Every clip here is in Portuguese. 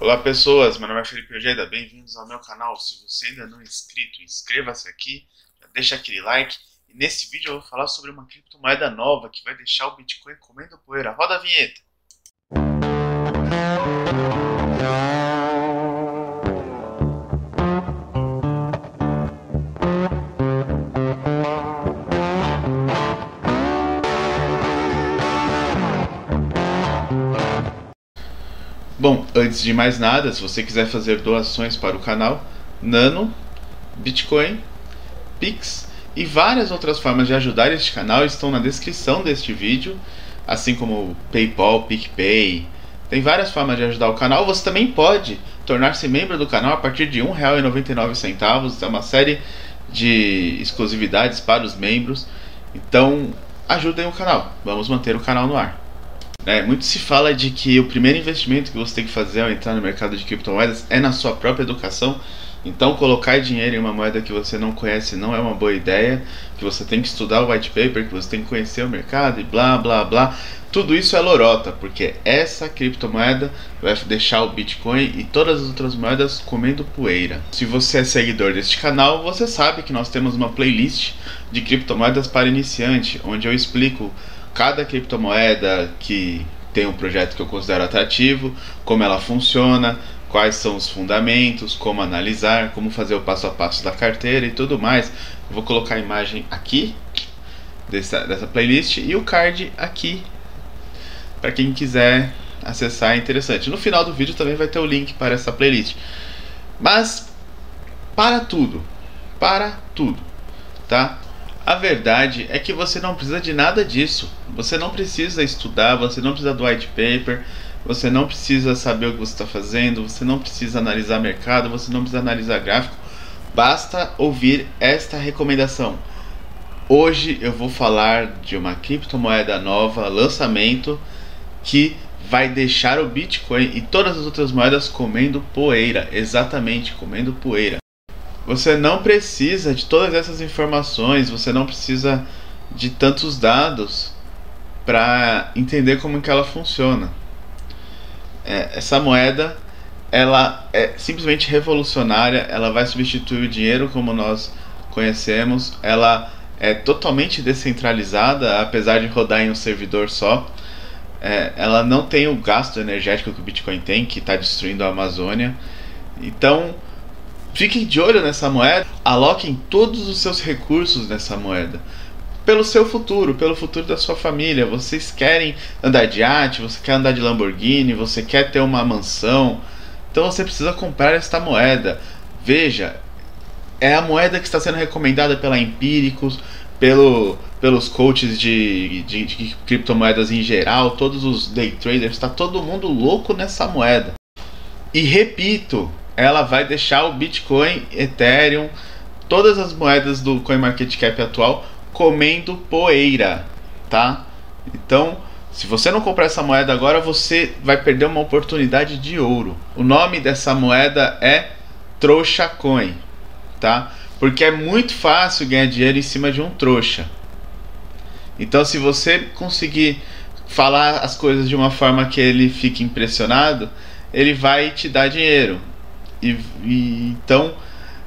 Olá pessoas, meu nome é Felipe Ojeda, bem-vindos ao meu canal. Se você ainda não é inscrito, inscreva-se aqui, deixa aquele like. E nesse vídeo eu vou falar sobre uma criptomoeda nova que vai deixar o Bitcoin comendo poeira. Roda a vinheta! Bom, antes de mais nada, se você quiser fazer doações para o canal, Nano, Bitcoin, Pix e várias outras formas de ajudar este canal estão na descrição deste vídeo, assim como PayPal, PicPay. Tem várias formas de ajudar o canal. Você também pode tornar-se membro do canal a partir de R$ 1,99. É uma série de exclusividades para os membros. Então, ajudem o canal. Vamos manter o canal no ar. É, muito se fala de que o primeiro investimento que você tem que fazer ao entrar no mercado de criptomoedas é na sua própria educação. Então, colocar dinheiro em uma moeda que você não conhece não é uma boa ideia. Que você tem que estudar o white paper, que você tem que conhecer o mercado e blá blá blá. Tudo isso é lorota, porque essa criptomoeda vai deixar o Bitcoin e todas as outras moedas comendo poeira. Se você é seguidor deste canal, você sabe que nós temos uma playlist de criptomoedas para iniciante, onde eu explico cada criptomoeda que tem um projeto que eu considero atrativo, como ela funciona, quais são os fundamentos, como analisar, como fazer o passo a passo da carteira e tudo mais. Eu vou colocar a imagem aqui dessa, dessa playlist e o card aqui para quem quiser acessar é interessante. No final do vídeo também vai ter o link para essa playlist. Mas para tudo, para tudo, tá? A verdade é que você não precisa de nada disso. Você não precisa estudar, você não precisa do white paper, você não precisa saber o que você está fazendo, você não precisa analisar mercado, você não precisa analisar gráfico. Basta ouvir esta recomendação. Hoje eu vou falar de uma criptomoeda nova, lançamento, que vai deixar o Bitcoin e todas as outras moedas comendo poeira. Exatamente, comendo poeira. Você não precisa de todas essas informações, você não precisa de tantos dados para entender como que ela funciona. É, essa moeda ela é simplesmente revolucionária, ela vai substituir o dinheiro como nós conhecemos, ela é totalmente descentralizada, apesar de rodar em um servidor só. É, ela não tem o gasto energético que o Bitcoin tem, que está destruindo a Amazônia. Então, Fiquem de olho nessa moeda, aloquem todos os seus recursos nessa moeda. Pelo seu futuro, pelo futuro da sua família. Vocês querem andar de arte, você quer andar de Lamborghini, você quer ter uma mansão. Então você precisa comprar esta moeda. Veja, é a moeda que está sendo recomendada pela Empíricos, pelo, pelos coaches de, de, de criptomoedas em geral, todos os day traders, está todo mundo louco nessa moeda. E repito, ela vai deixar o Bitcoin, Ethereum, todas as moedas do CoinMarketCap atual comendo poeira, tá? Então, se você não comprar essa moeda agora, você vai perder uma oportunidade de ouro. O nome dessa moeda é Trouxa Coin, tá? Porque é muito fácil ganhar dinheiro em cima de um trouxa. Então, se você conseguir falar as coisas de uma forma que ele fique impressionado, ele vai te dar dinheiro. E, e, então,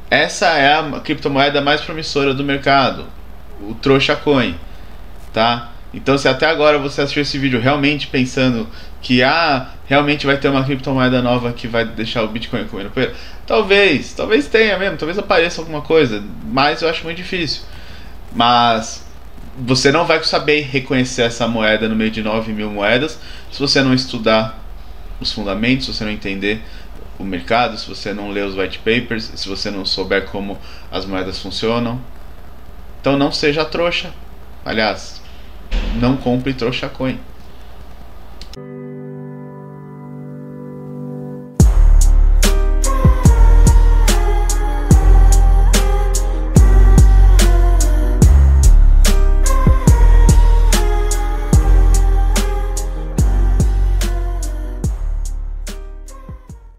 essa é a criptomoeda mais promissora do mercado, o Trouxa Coin, tá? Então, se até agora você assistiu esse vídeo realmente pensando que ah, realmente vai ter uma criptomoeda nova que vai deixar o Bitcoin comendo poeira, talvez, talvez tenha mesmo, talvez apareça alguma coisa, mas eu acho muito difícil. Mas você não vai saber reconhecer essa moeda no meio de 9 mil moedas se você não estudar os fundamentos, se você não entender o mercado, se você não lê os white papers, se você não souber como as moedas funcionam. Então não seja trouxa. Aliás, não compre trouxa coin.